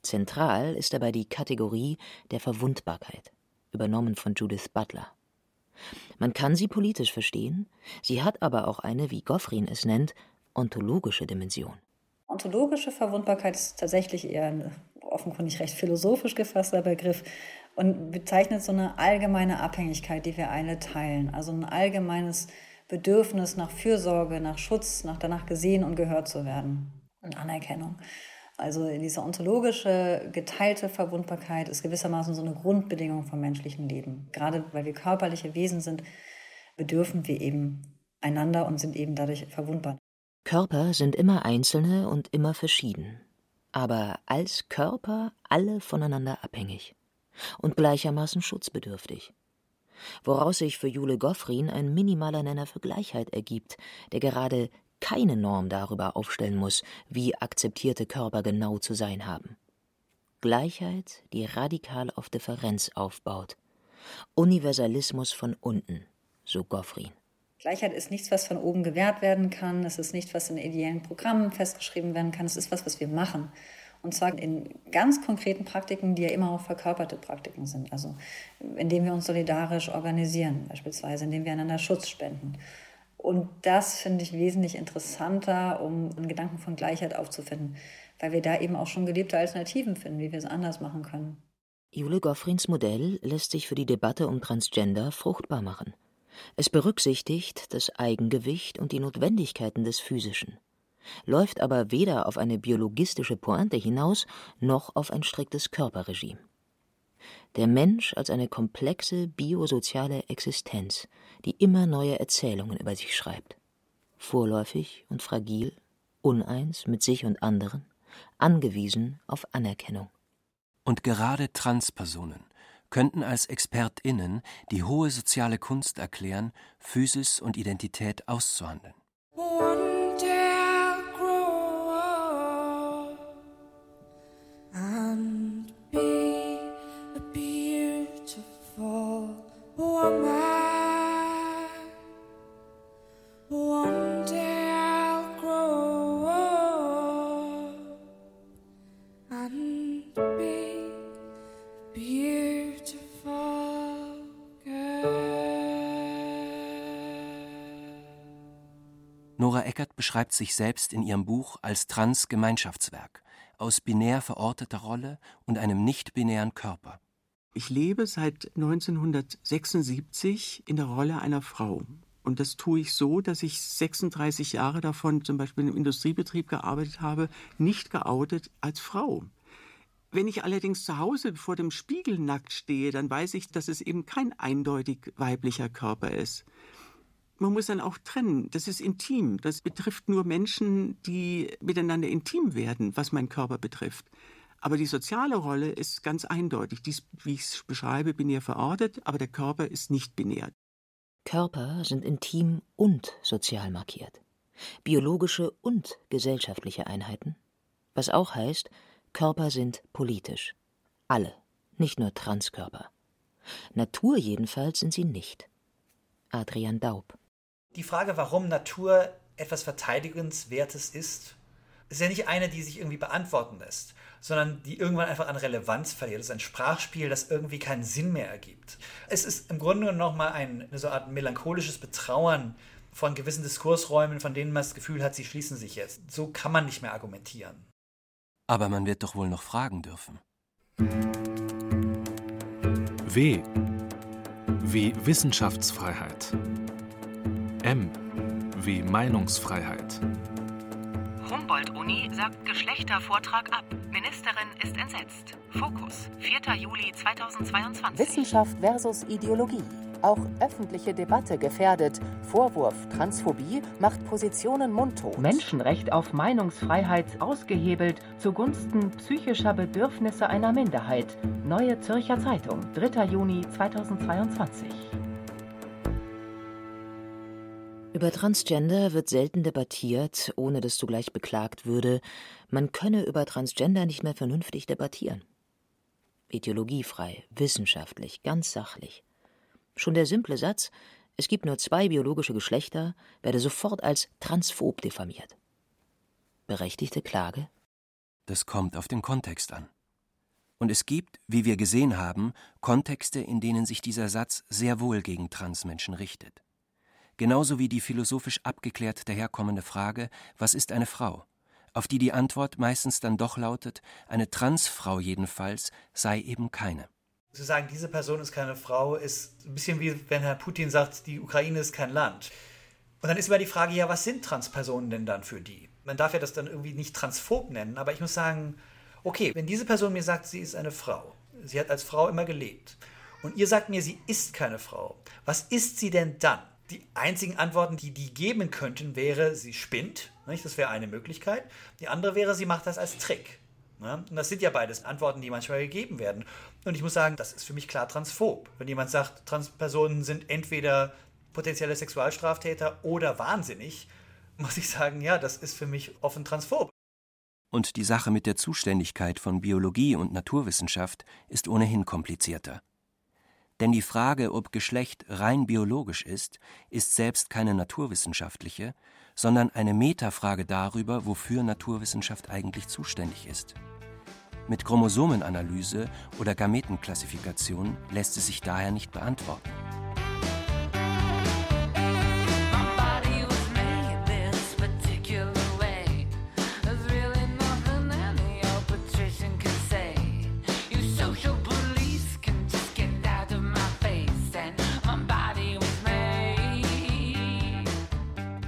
[SPEAKER 7] Zentral ist dabei die Kategorie der Verwundbarkeit, übernommen von Judith Butler. Man kann sie politisch verstehen, sie hat aber auch eine, wie Goffrin es nennt, ontologische Dimension.
[SPEAKER 13] Ontologische Verwundbarkeit ist tatsächlich eher ein offenkundig recht philosophisch gefasster Begriff und bezeichnet so eine allgemeine Abhängigkeit, die wir alle teilen. Also ein allgemeines Bedürfnis nach Fürsorge, nach Schutz, nach danach gesehen und gehört zu werden und Anerkennung. Also diese ontologische, geteilte Verwundbarkeit ist gewissermaßen so eine Grundbedingung vom menschlichen Leben. Gerade weil wir körperliche Wesen sind, bedürfen wir eben einander und sind eben dadurch verwundbar.
[SPEAKER 7] Körper sind immer einzelne und immer verschieden, aber als Körper alle voneinander abhängig und gleichermaßen schutzbedürftig. Woraus sich für Jule Goffrin ein minimaler Nenner für Gleichheit ergibt, der gerade keine Norm darüber aufstellen muss, wie akzeptierte Körper genau zu sein haben. Gleichheit, die radikal auf Differenz aufbaut. Universalismus von unten, so Goffrin.
[SPEAKER 13] Gleichheit ist nichts, was von oben gewährt werden kann. Es ist nichts, was in ideellen Programmen festgeschrieben werden kann. Es ist was, was wir machen. Und zwar in ganz konkreten Praktiken, die ja immer auch verkörperte Praktiken sind. Also indem wir uns solidarisch organisieren, beispielsweise, indem wir einander Schutz spenden. Und das finde ich wesentlich interessanter, um einen Gedanken von Gleichheit aufzufinden, weil wir da eben auch schon gelebte Alternativen finden, wie wir es anders machen können.
[SPEAKER 7] Jule Goffrins Modell lässt sich für die Debatte um Transgender fruchtbar machen. Es berücksichtigt das Eigengewicht und die Notwendigkeiten des Physischen, läuft aber weder auf eine biologistische Pointe hinaus noch auf ein striktes Körperregime. Der Mensch als eine komplexe biosoziale Existenz, die immer neue Erzählungen über sich schreibt. Vorläufig und fragil, uneins mit sich und anderen, angewiesen auf Anerkennung.
[SPEAKER 8] Und gerade Transpersonen könnten als ExpertInnen die hohe soziale Kunst erklären, Physis und Identität auszuhandeln. Beschreibt sich selbst in ihrem Buch als Trans-Gemeinschaftswerk aus binär verorteter Rolle und einem nicht-binären Körper.
[SPEAKER 3] Ich lebe seit 1976 in der Rolle einer Frau. Und das tue ich so, dass ich 36 Jahre davon zum Beispiel im Industriebetrieb gearbeitet habe, nicht geoutet als Frau. Wenn ich allerdings zu Hause vor dem Spiegel nackt stehe, dann weiß ich, dass es eben kein eindeutig weiblicher Körper ist. Man muss dann auch trennen. Das ist intim. Das betrifft nur Menschen, die miteinander intim werden, was mein Körper betrifft. Aber die soziale Rolle ist ganz eindeutig. Dies, wie ich es beschreibe, binär verortet, aber der Körper ist nicht binär.
[SPEAKER 7] Körper sind intim und sozial markiert. Biologische und gesellschaftliche Einheiten. Was auch heißt, Körper sind politisch. Alle, nicht nur Transkörper. Natur jedenfalls sind sie nicht. Adrian Daub.
[SPEAKER 12] Die Frage, warum Natur etwas Verteidigenswertes ist, ist ja nicht eine, die sich irgendwie beantworten lässt, sondern die irgendwann einfach an Relevanz verliert. Das ist ein Sprachspiel, das irgendwie keinen Sinn mehr ergibt. Es ist im Grunde nochmal ein, so eine Art melancholisches Betrauern von gewissen Diskursräumen, von denen man das Gefühl hat, sie schließen sich jetzt. So kann man nicht mehr argumentieren.
[SPEAKER 8] Aber man wird doch wohl noch fragen dürfen.
[SPEAKER 16] W wie Wissenschaftsfreiheit. M wie Meinungsfreiheit.
[SPEAKER 11] Humboldt-Uni sagt Geschlechtervortrag ab. Ministerin ist entsetzt. Fokus, 4. Juli 2022.
[SPEAKER 9] Wissenschaft versus Ideologie. Auch öffentliche Debatte gefährdet. Vorwurf Transphobie macht Positionen mundtot.
[SPEAKER 10] Menschenrecht auf Meinungsfreiheit ausgehebelt zugunsten psychischer Bedürfnisse einer Minderheit. Neue Zürcher Zeitung, 3. Juni 2022.
[SPEAKER 7] Über Transgender wird selten debattiert, ohne dass zugleich beklagt würde, man könne über Transgender nicht mehr vernünftig debattieren. Ideologiefrei, wissenschaftlich, ganz sachlich. Schon der simple Satz, es gibt nur zwei biologische Geschlechter, werde sofort als transphob diffamiert. Berechtigte Klage?
[SPEAKER 8] Das kommt auf den Kontext an. Und es gibt, wie wir gesehen haben, Kontexte, in denen sich dieser Satz sehr wohl gegen Transmenschen richtet genauso wie die philosophisch abgeklärt daherkommende Frage, was ist eine Frau? auf die die Antwort meistens dann doch lautet, eine Transfrau jedenfalls sei eben keine.
[SPEAKER 12] Zu sagen, diese Person ist keine Frau, ist ein bisschen wie wenn Herr Putin sagt, die Ukraine ist kein Land. Und dann ist immer die Frage, ja, was sind Transpersonen denn dann für die? Man darf ja das dann irgendwie nicht transphob nennen, aber ich muss sagen, okay, wenn diese Person mir sagt, sie ist eine Frau, sie hat als Frau immer gelebt, und ihr sagt mir, sie ist keine Frau, was ist sie denn dann? Die einzigen Antworten, die die geben könnten, wäre, sie spinnt. Nicht? Das wäre eine Möglichkeit. Die andere wäre, sie macht das als Trick. Ne? Und das sind ja beides Antworten, die manchmal gegeben werden. Und ich muss sagen, das ist für mich klar transphob. Wenn jemand sagt, Transpersonen sind entweder potenzielle Sexualstraftäter oder wahnsinnig, muss ich sagen, ja, das ist für mich offen transphob.
[SPEAKER 8] Und die Sache mit der Zuständigkeit von Biologie und Naturwissenschaft ist ohnehin komplizierter. Denn die Frage, ob Geschlecht rein biologisch ist, ist selbst keine naturwissenschaftliche, sondern eine Metafrage darüber, wofür Naturwissenschaft eigentlich zuständig ist. Mit Chromosomenanalyse oder Gametenklassifikation lässt es sich daher nicht beantworten.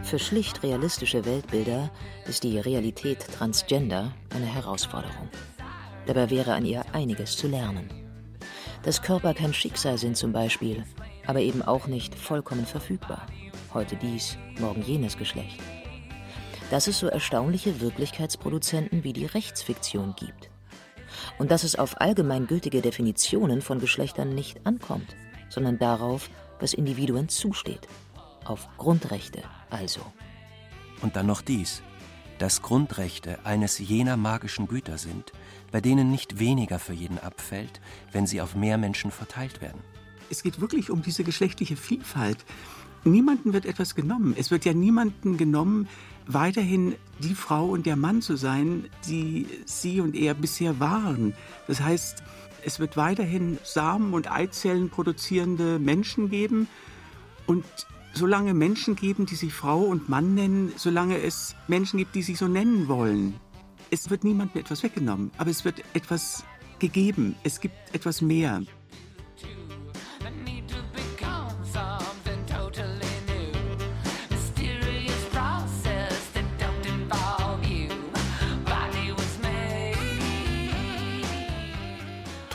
[SPEAKER 7] Für schlicht realistische Weltbilder ist die Realität Transgender eine Herausforderung. Dabei wäre an ihr einiges zu lernen. Dass Körper kein Schicksal sind zum Beispiel, aber eben auch nicht vollkommen verfügbar. Heute dies, morgen jenes Geschlecht. Dass es so erstaunliche Wirklichkeitsproduzenten wie die Rechtsfiktion gibt. Und dass es auf allgemeingültige Definitionen von Geschlechtern nicht ankommt, sondern darauf, was Individuen zusteht auf Grundrechte also.
[SPEAKER 8] Und dann noch dies, dass Grundrechte eines jener magischen Güter sind, bei denen nicht weniger für jeden abfällt, wenn sie auf mehr Menschen verteilt werden.
[SPEAKER 3] Es geht wirklich um diese geschlechtliche Vielfalt. Niemandem wird etwas genommen. Es wird ja niemandem genommen, weiterhin die Frau und der Mann zu sein, die sie und er bisher waren. Das heißt, es wird weiterhin Samen und Eizellen produzierende Menschen geben und solange Menschen geben, die sich Frau und Mann nennen, solange es Menschen gibt, die sich so nennen wollen. Es wird niemandem etwas weggenommen, aber es wird etwas gegeben. Es gibt etwas mehr.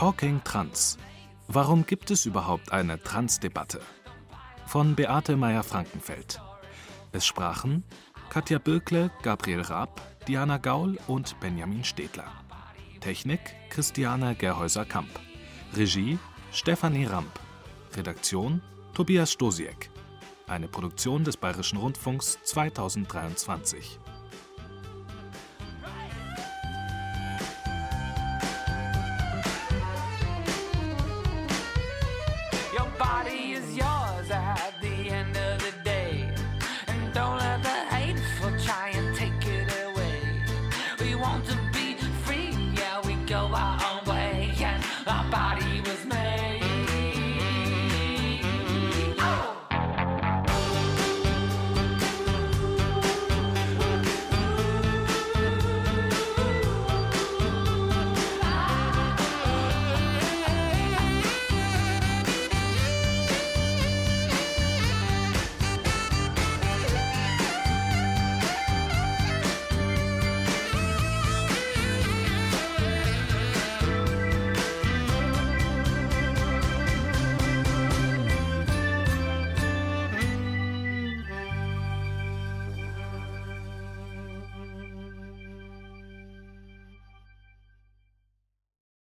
[SPEAKER 16] Talking Trans. Warum gibt es überhaupt eine Trans-Debatte? Von Beate Meyer-Frankenfeld. Es sprachen Katja Birkle, Gabriel Raab, Diana Gaul und Benjamin Stedler. Technik Christiane Gerhäuser-Kamp. Regie Stefanie Ramp. Redaktion Tobias Stosiek. Eine Produktion des Bayerischen Rundfunks 2023.